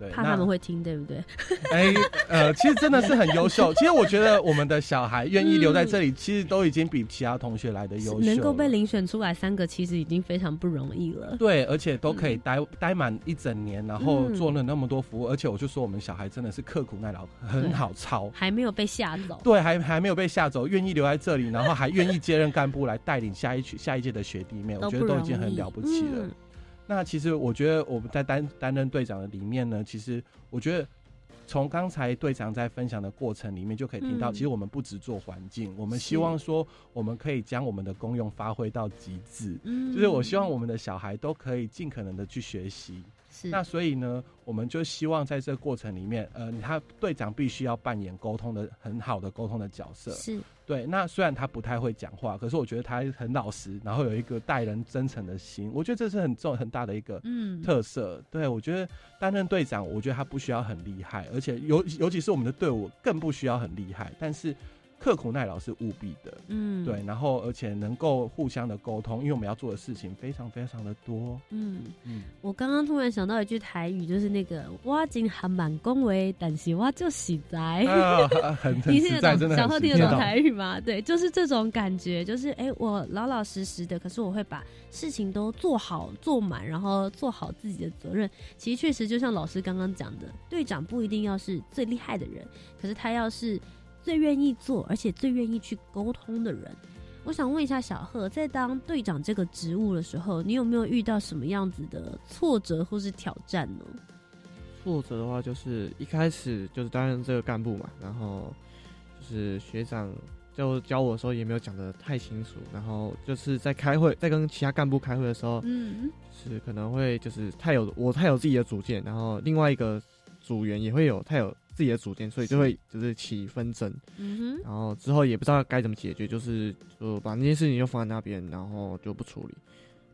Speaker 2: 对，
Speaker 1: 怕他们会听，对不对？*laughs*
Speaker 2: 哎，呃，其实真的是很优秀。*laughs* 其实我觉得我们的小孩愿意留在这里，其实都已经比其他同学来的优秀。
Speaker 1: 能够被遴选出来三个，其实已经非常不容易了。
Speaker 2: 对，而且都可以待、待满一整年，然后
Speaker 1: 嗯
Speaker 2: 做了那么多服务，而且我就说我们小孩真的是刻苦耐劳，很好操。
Speaker 1: 还没有被吓走。
Speaker 2: 对，还还没有被吓走，愿意留在这里，然后还愿意接任干部来带领下一曲下一届的学弟妹，我觉得都已经很了不起了。
Speaker 1: 嗯
Speaker 2: 那其实我觉得我们在担担任队长的里面呢，其实我觉得从刚才队长在分享的过程里面就可以听到，
Speaker 1: 嗯
Speaker 2: 其实我们不只做环境，我们希望说我们可以将我们的功用发挥到极致。
Speaker 1: 嗯
Speaker 2: 就是我希望我们的小孩都可以尽可能的去学习。
Speaker 1: 是
Speaker 2: 那所以呢，我们就希望在这个过程里面，呃，他队长必须要扮演沟通的很好的沟通的角色。
Speaker 1: 是
Speaker 2: 对，那虽然他不太会讲话，可是我觉得他很老实，然后有一个待人真诚的心，我觉得这是很重很大的一个
Speaker 1: 嗯
Speaker 2: 特色。对我觉得担任队长，我觉得他不需要很厉害，而且尤尤其是我们的队伍更不需要很厉害，但是刻苦耐劳是务必的。
Speaker 1: 嗯
Speaker 2: 对，然后而且能够互相的沟通，因为我们要做的事情非常非常的多。
Speaker 1: 嗯
Speaker 2: 嗯，
Speaker 1: 我刚刚突然想到一句台语，就是那个“挖井还蛮恭维，但是挖就喜在”
Speaker 2: 啊，很很 *laughs*
Speaker 1: 你听得
Speaker 2: 实在，真
Speaker 1: 懂？小
Speaker 2: 的很实在
Speaker 1: 贺听得懂台语吗？对，就是这种感觉，就是哎、我老老实实的，可是我会把事情都做好做满，然后做好自己的责任。其实确实就像老师刚刚讲的，队长不一定要是最厉害的人，可是他要是最愿意做，而且最愿意去沟通的人。我想问一下小贺，在当队长这个职务的时候，你有没有遇到什么样子的挫折或是挑战呢？
Speaker 3: 挫折的话，就是一开始就是担任这个干部嘛，然后就是学长就教我的时候也没有讲的太清楚，然后就是在开会，在跟其他干部开会的时候，
Speaker 1: 嗯，
Speaker 3: 是可能会就是太有我太有自己的主见，然后另外一个组员也会有太有自己的主见，所以就会就是起纷争，
Speaker 1: 嗯哼，
Speaker 3: 然后之后也不知道该怎么解决，就是就把那件事情就放在那边，然后就不处理，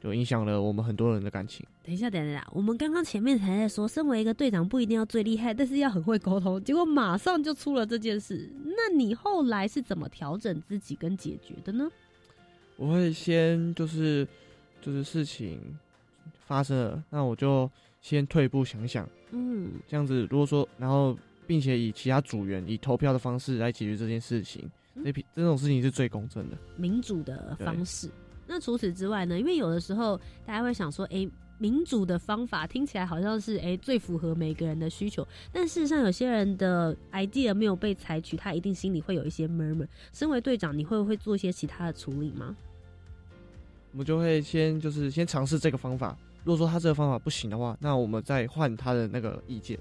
Speaker 3: 就影响了我们很多人的感情。
Speaker 1: 等一下，等一下，我们刚刚前面才在说，身为一个队长不一定要最厉害，但是要很会沟通，结果马上就出了这件事。那你后来是怎么调整自己跟解决的呢？
Speaker 3: 我会先就是就是事情发生了，那我就先退一步想想，
Speaker 1: 嗯
Speaker 3: 这样子如果说，然后并且以其他组员以投票的方式来解决这件事情，
Speaker 1: 嗯
Speaker 3: 这批这种事情是最公正的。
Speaker 1: 民主的方式。那除此之外呢？因为有的时候大家会想说，诶，民主的方法听起来好像是诶最符合每个人的需求，但事实上有些人的 idea 没有被采取，他一定心里会有一些 murmur。身为队长，你会不会做一些其他的处理吗？
Speaker 3: 我们就会先就是先尝试这个方法，如果说他这个方法不行的话，那我们再换他的那个意见。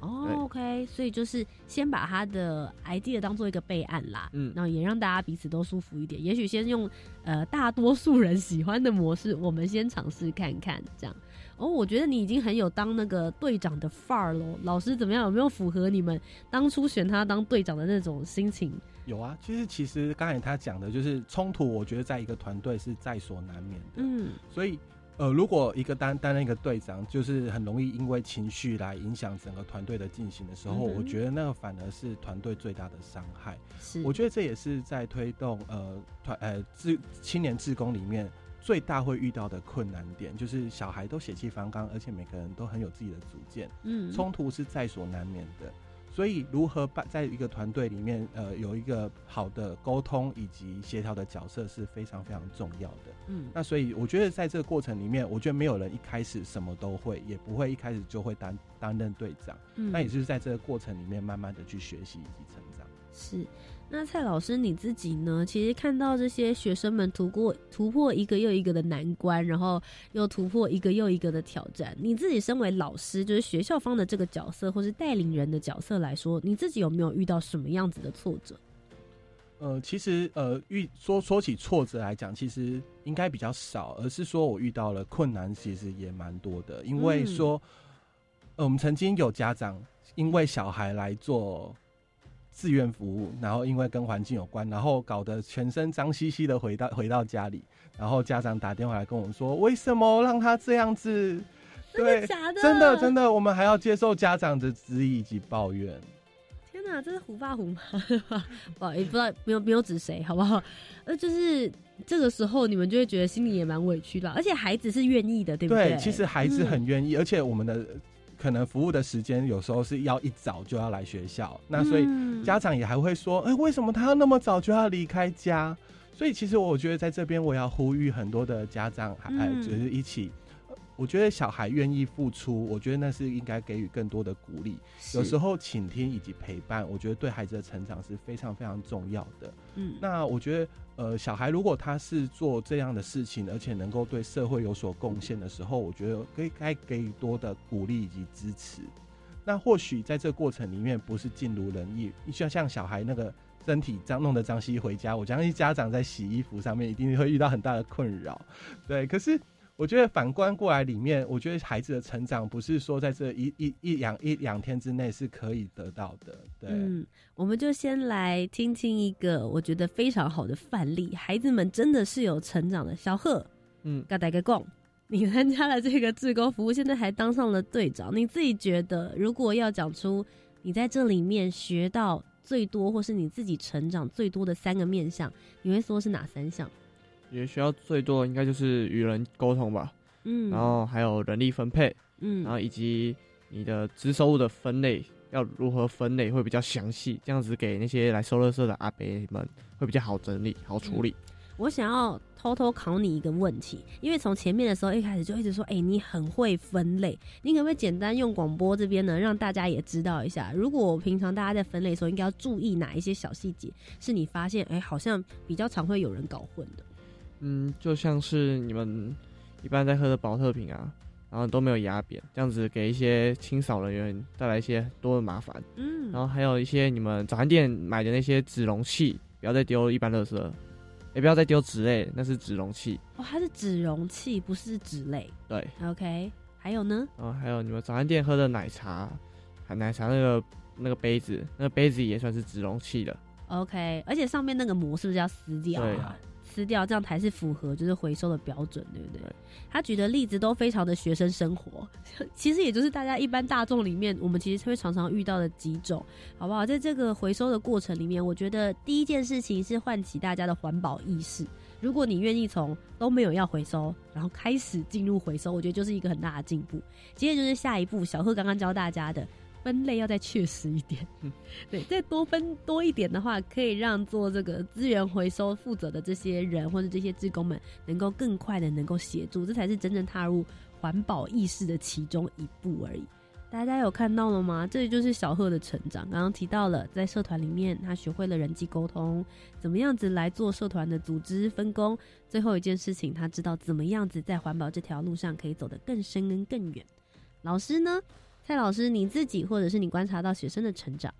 Speaker 1: 哦，OK，所以就是先把他的 idea 当做一个备案啦，嗯，然后也让大家彼此都舒服一点。也许先用呃大多数人喜欢的模式，我们先尝试看看，这样。哦，我觉得你已经很有当那个队长的范儿喽。老师怎么样？有没有符合你们当初选他当队长的那种心情？
Speaker 2: 有啊，其实其实刚才他讲的就是冲突，我觉得在一个团队是在所难免的。嗯，所以。呃，如果一个担担任一个队长，就是很容易因为情绪来影响整个团队的进行的时候，我觉得那个反而是团队最大的伤害。
Speaker 1: 是，
Speaker 2: 我觉得这也是在推动呃团呃志青年志工里面最大会遇到的困难点，就是小孩都血气方刚，而且每个人都很有自己的主见，嗯，冲突是在所难免的。所以，如何把在一个团队里面，呃，有一个好的沟通以及协调的角色是非常非常重要的。嗯，那所以我觉得在这个过程里面，我觉得没有人一开始什么都会，也不会一开始就会担担任队长。嗯，那也是在这个过程里面慢慢的去学习以及成长。
Speaker 1: 是。那蔡老师你自己呢？其实看到这些学生们突过突破一个又一个的难关，然后又突破一个又一个的挑战，你自己身为老师，就是学校方的这个角色，或是带领人的角色来说，你自己有没有遇到什么样子的挫折？
Speaker 2: 呃，其实呃，遇说说起挫折来讲，其实应该比较少，而是说我遇到了困难，其实也蛮多的。因为说，呃，我们曾经有家长因为小孩来做。志愿服务，然后因为跟环境有关，然后搞得全身脏兮兮的回到回到家里，然后家长打电话来跟我们说，为什么让他这样子？
Speaker 1: 对，
Speaker 2: 真的真的，我们还要接受家长的质疑以及抱怨。
Speaker 1: 天哪，这是虎爸虎妈不好意思，不知道没有没有指谁，好不好？呃，就是这个时候你们就会觉得心里也蛮委屈的，而且孩子是愿意的，对不对？
Speaker 2: 对，其实孩子很愿意，而且我们的。可能服务的时间有时候是要一早就要来学校，那所以家长也还会说，哎，为什么他要那么早就要离开家？所以其实我觉得在这边我要呼吁很多的家长，还，就是一起。我觉得小孩愿意付出，我觉得那是应该给予更多的鼓励。有时候倾听以及陪伴，我觉得对孩子的成长是非常非常重要的。嗯，那我觉得，呃，小孩如果他是做这样的事情，而且能够对社会有所贡献的时候，我觉得可以该给予多的鼓励以及支持。那或许在这个过程里面不是尽如人意，你像像小孩那个身体脏弄得脏兮回家，我相信家长在洗衣服上面一定会遇到很大的困扰。对，可是。我觉得反观过来，里面我觉得孩子的成长不是说在这一一一两一两天之内是可以得到的。对，嗯，
Speaker 1: 我们就先来听听一个我觉得非常好的范例，孩子们真的是有成长的。小贺，嗯，该大个讲，你参加了这个志工服务，现在还当上了队长，你自己觉得，如果要讲出你在这里面学到最多，或是你自己成长最多的三个面向，你会说是哪三项？
Speaker 3: 也需要最多应该就是与人沟通吧，嗯，然后还有人力分配，嗯，然后以及你的支收入的分类要如何分类会比较详细，这样子给那些来收乐社的阿伯们会比较好整理、好处理。
Speaker 1: 我想要偷偷考你一个问题，因为从前面的时候一开始就一直说，哎，你很会分类，你可不可以简单用广播这边呢，让大家也知道一下，如果平常大家在分类的时候，应该要注意哪一些小细节，是你发现，哎，好像比较常会有人搞混的。
Speaker 3: 嗯，就像是你们一般在喝的保特瓶啊，然后都没有压扁，这样子给一些清扫人员带来一些多的麻烦。嗯，然后还有一些你们早餐店买的那些纸容器，不要再丢一般垃圾，也不要再丢纸类，那是纸容器。
Speaker 1: 哦，它是纸容器，不是纸类。
Speaker 3: 对
Speaker 1: ，OK。还有呢？
Speaker 3: 哦，还有你们早餐店喝的奶茶，奶茶那个那个杯子，那个杯子也算是纸容器的。
Speaker 1: OK，而且上面那个膜是不是要撕掉啊？撕掉，这样才是符合就是回收的标准，对不对？他举的例子都非常的学生生活，*laughs* 其实也就是大家一般大众里面，我们其实会常常遇到的几种，好不好？在这个回收的过程里面，我觉得第一件事情是唤起大家的环保意识。如果你愿意从都没有要回收，然后开始进入回收，我觉得就是一个很大的进步。接着就是下一步，小贺刚刚教大家的。分类要再确实一点，*laughs* 对，再多分多一点的话，可以让做这个资源回收负责的这些人或者这些职工们，能够更快的能够协助，这才是真正踏入环保意识的其中一步而已。大家有看到了吗？这就是小贺的成长。刚刚提到了，在社团里面，他学会了人际沟通，怎么样子来做社团的组织分工。最后一件事情，他知道怎么样子在环保这条路上可以走得更深跟更远。老师呢？蔡老师，你自己或者是你观察到学生的成长？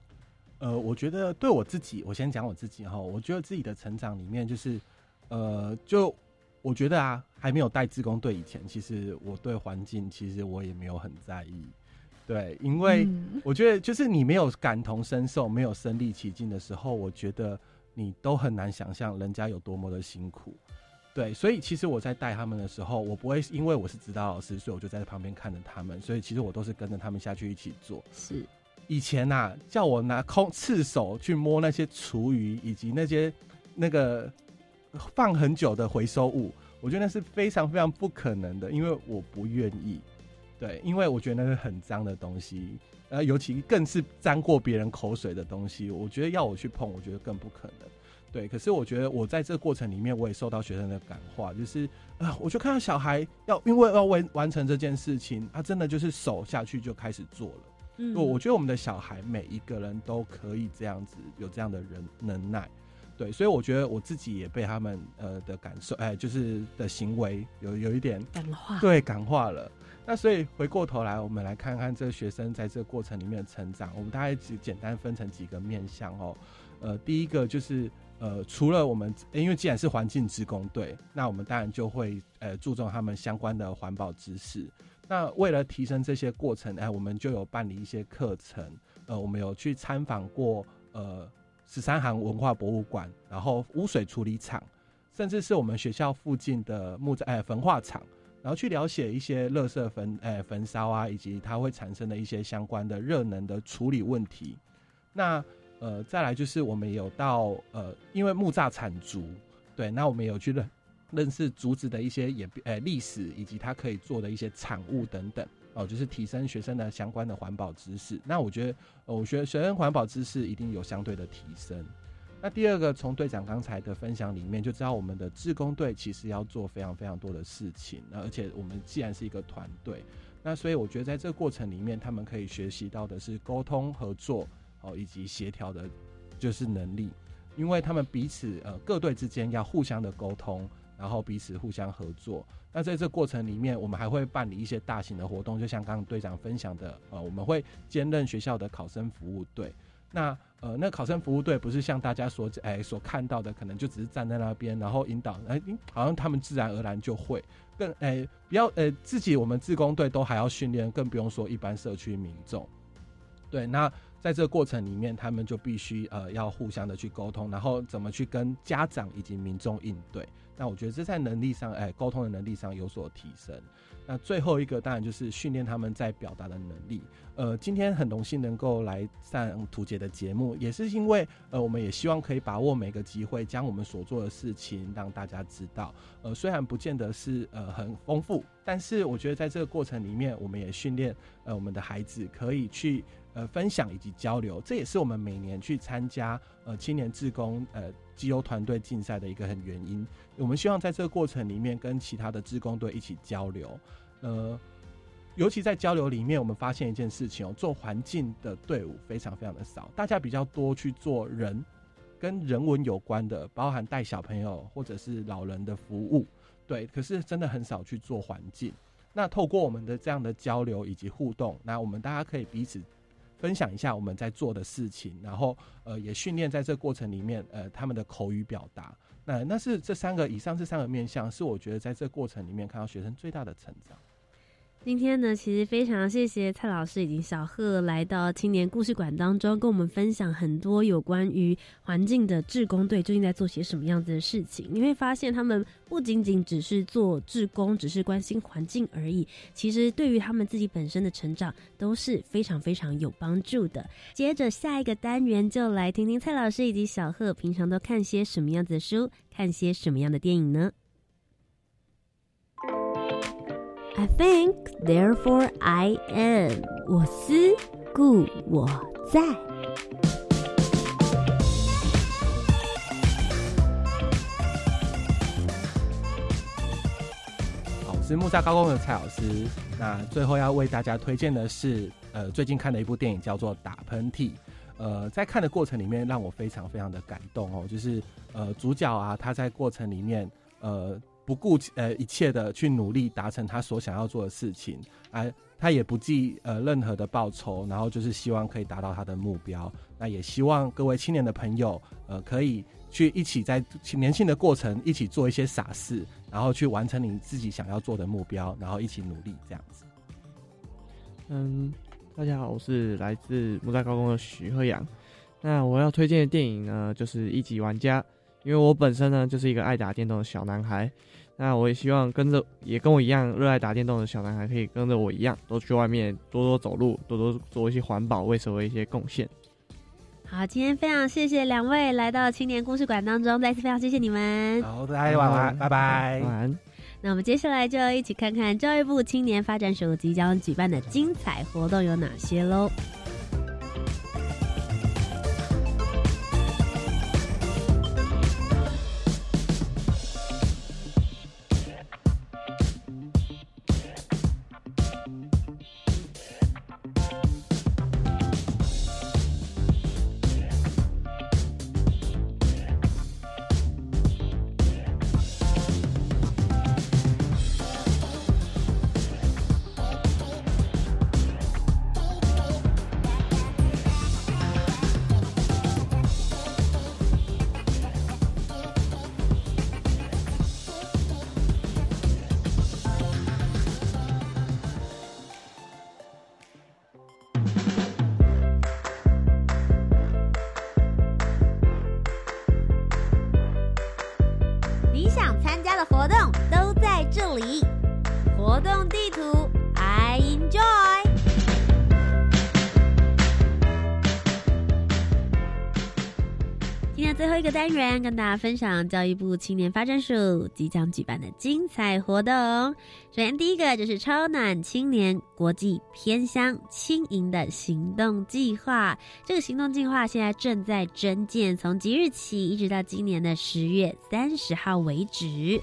Speaker 2: 呃，我觉得对我自己，我先讲我自己哈。我觉得自己的成长里面，就是呃，就我觉得啊，还没有带自工队以前，其实我对环境其实我也没有很在意。对，因为我觉得就是你没有感同身受，没有身临其境的时候，我觉得你都很难想象人家有多么的辛苦。对，所以其实我在带他们的时候，我不会因为我是指导老师，所以我就在旁边看着他们。所以其实我都是跟着他们下去一起做。
Speaker 1: 是。
Speaker 2: 以前呐，叫我拿空赤手去摸那些厨余以及那些那个放很久的回收物，我觉得那是非常非常不可能的，因为我不愿意。对，因为我觉得那是很脏的东西，呃，尤其更是沾过别人口水的东西，我觉得要我去碰，我觉得更不可能。对，可是我觉得我在这个过程里面，我也受到学生的感化，就是啊，我就看到小孩要因为要完完成这件事情，他真的就是手下去就开始做了。我我觉得我们的小孩每一个人都可以这样子有这样的人能耐，对，所以我觉得我自己也被他们呃的感受，哎，就是的行为有有一点
Speaker 1: 感化，
Speaker 2: 对，感化了。那所以回过头来，我们来看看这个学生在这个过程里面的成长。我们大概只简单分成几个面向哦，呃，第一个就是呃，除了我们因为既然是环境职工队，那我们当然就会呃注重他们相关的环保知识。那为了提升这些过程，哎，我们就有办理一些课程，呃，我们有去参访过呃十三行文化博物馆，然后污水处理厂，甚至是我们学校附近的木材哎焚化厂，然后去了解一些垃圾焚哎焚烧啊，以及它会产生的一些相关的热能的处理问题。那呃再来就是我们有到呃，因为木栅产竹，对，那我们有去认。认识竹子的一些演呃历史，以及它可以做的一些产物等等哦，就是提升学生的相关的环保知识。那我觉得，我学学生环保知识一定有相对的提升。那第二个，从队长刚才的分享里面就知道，我们的志工队其实要做非常非常多的事情。那而且我们既然是一个团队，那所以我觉得在这个过程里面，他们可以学习到的是沟通合作哦，以及协调的，就是能力，因为他们彼此呃各队之间要互相的沟通。然后彼此互相合作。那在这过程里面，我们还会办理一些大型的活动，就像刚刚队长分享的，呃，我们会兼任学校的考生服务队。那呃，那考生服务队不是像大家所哎所看到的，可能就只是站在那边，然后引导，哎，好像他们自然而然就会。更哎，不要呃，自己我们自工队都还要训练，更不用说一般社区民众。对，那。在这个过程里面，他们就必须呃要互相的去沟通，然后怎么去跟家长以及民众应对。那我觉得这在能力上，哎，沟通的能力上有所提升。那最后一个当然就是训练他们在表达的能力。呃，今天很荣幸能够来上图杰的节目，也是因为呃，我们也希望可以把握每个机会，将我们所做的事情让大家知道。呃，虽然不见得是呃很丰富，但是我觉得在这个过程里面，我们也训练呃我们的孩子可以去。呃，分享以及交流，这也是我们每年去参加呃青年志工呃绩优团队竞赛的一个很原因。我们希望在这个过程里面跟其他的志工队一起交流。呃，尤其在交流里面，我们发现一件事情哦，做环境的队伍非常非常的少，大家比较多去做人跟人文有关的，包含带小朋友或者是老人的服务，对。可是真的很少去做环境。那透过我们的这样的交流以及互动，那我们大家可以彼此。分享一下我们在做的事情，然后呃也训练在这过程里面呃他们的口语表达。那那是这三个以上这三个面向，是我觉得在这过程里面看到学生最大的成长。
Speaker 1: 今天呢，其实非常谢谢蔡老师以及小贺来到青年故事馆当中，跟我们分享很多有关于环境的志工队最近在做些什么样子的事情。你会发现，他们不仅仅只是做志工，只是关心环境而已，其实对于他们自己本身的成长都是非常非常有帮助的。接着下一个单元，就来听听蔡老师以及小贺平常都看些什么样子的书，看些什么样的电影呢？I think, therefore I am. 我思故我在。
Speaker 2: 好，我是木栅高工的蔡老师。那最后要为大家推荐的是，呃，最近看的一部电影叫做《打喷嚏》。呃，在看的过程里面，让我非常非常的感动哦。就是呃，主角啊，他在过程里面，呃。不顾呃一切的去努力达成他所想要做的事情，啊，他也不计呃任何的报酬，然后就是希望可以达到他的目标。那也希望各位青年的朋友，呃，可以去一起在年轻的过程一起做一些傻事，然后去完成你自己想要做的目标，然后一起努力这样子。
Speaker 3: 嗯，大家好，我是来自木栅高中的徐鹤阳。那我要推荐的电影呢，就是《一级玩家》，因为我本身呢就是一个爱打电动的小男孩。那我也希望跟着也跟我一样热爱打电动的小男孩，可以跟着我一样，多去外面多多走路，多多做一些环保，为社会一些贡献。
Speaker 1: 好，今天非常谢谢两位来到青年故事馆当中，再次非常谢谢你们。
Speaker 2: 好，大家晚安，拜拜。
Speaker 3: 晚安。
Speaker 1: 那我们接下来就一起看看教育部青年发展署即将举办的精彩活动有哪些喽。一个单元跟大家分享教育部青年发展署即将举办的精彩活动。首先，第一个就是超暖青年国际偏乡轻盈的行动计划。这个行动计划现在正在征建，从即日起一直到今年的十月三十号为止。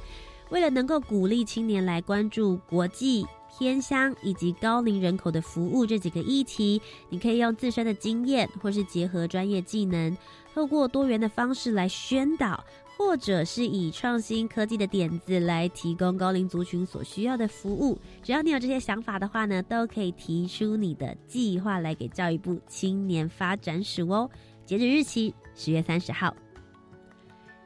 Speaker 1: 为了能够鼓励青年来关注国际偏乡以及高龄人口的服务这几个议题，你可以用自身的经验，或是结合专业技能。透过多元的方式来宣导，或者是以创新科技的点子来提供高龄族群所需要的服务，只要你有这些想法的话呢，都可以提出你的计划来给教育部青年发展署哦。截止日期十月三十号。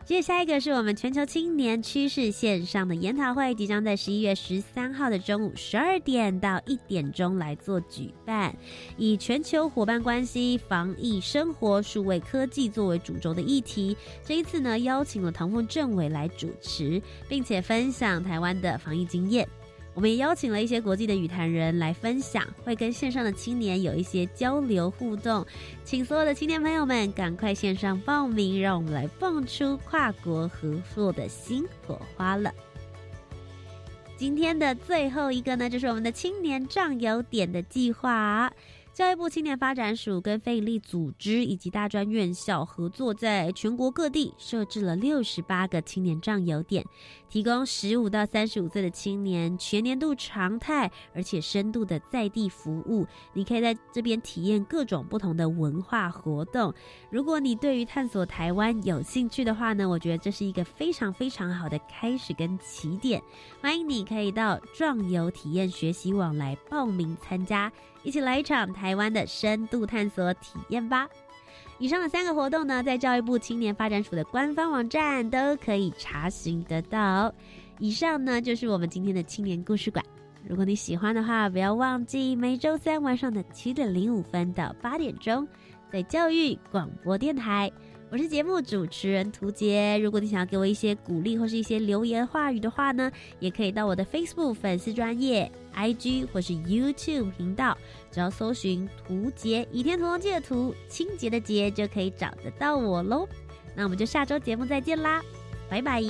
Speaker 1: 接下一个是我们全球青年趋势线上的研讨会，即将在十一月十三号的中午十二点到一点钟来做举办，以全球伙伴关系、防疫、生活、数位科技作为主轴的议题。这一次呢，邀请了唐凤政委来主持，并且分享台湾的防疫经验。我们也邀请了一些国际的语坛人来分享，会跟线上的青年有一些交流互动，请所有的青年朋友们赶快线上报名，让我们来蹦出跨国合作的新火花了。今天的最后一个呢，就是我们的青年壮游点的计划。教育部青年发展署跟非营利组织以及大专院校合作，在全国各地设置了六十八个青年壮游点，提供十五到三十五岁的青年全年度常态而且深度的在地服务。你可以在这边体验各种不同的文化活动。如果你对于探索台湾有兴趣的话呢，我觉得这是一个非常非常好的开始跟起点。欢迎你可以到壮游体验学习网来报名参加。一起来一场台湾的深度探索体验吧！以上的三个活动呢，在教育部青年发展署的官方网站都可以查询得到。以上呢，就是我们今天的青年故事馆。如果你喜欢的话，不要忘记每周三晚上的七点零五分到八点钟，在教育广播电台。我是节目主持人涂杰。如果你想要给我一些鼓励或是一些留言话语的话呢，也可以到我的 Facebook 粉丝专业、IG 或是 YouTube 频道，只要搜寻“涂杰倚天屠龙记”的涂，清洁的洁，就可以找得到我喽。那我们就下周节目再见啦，拜拜。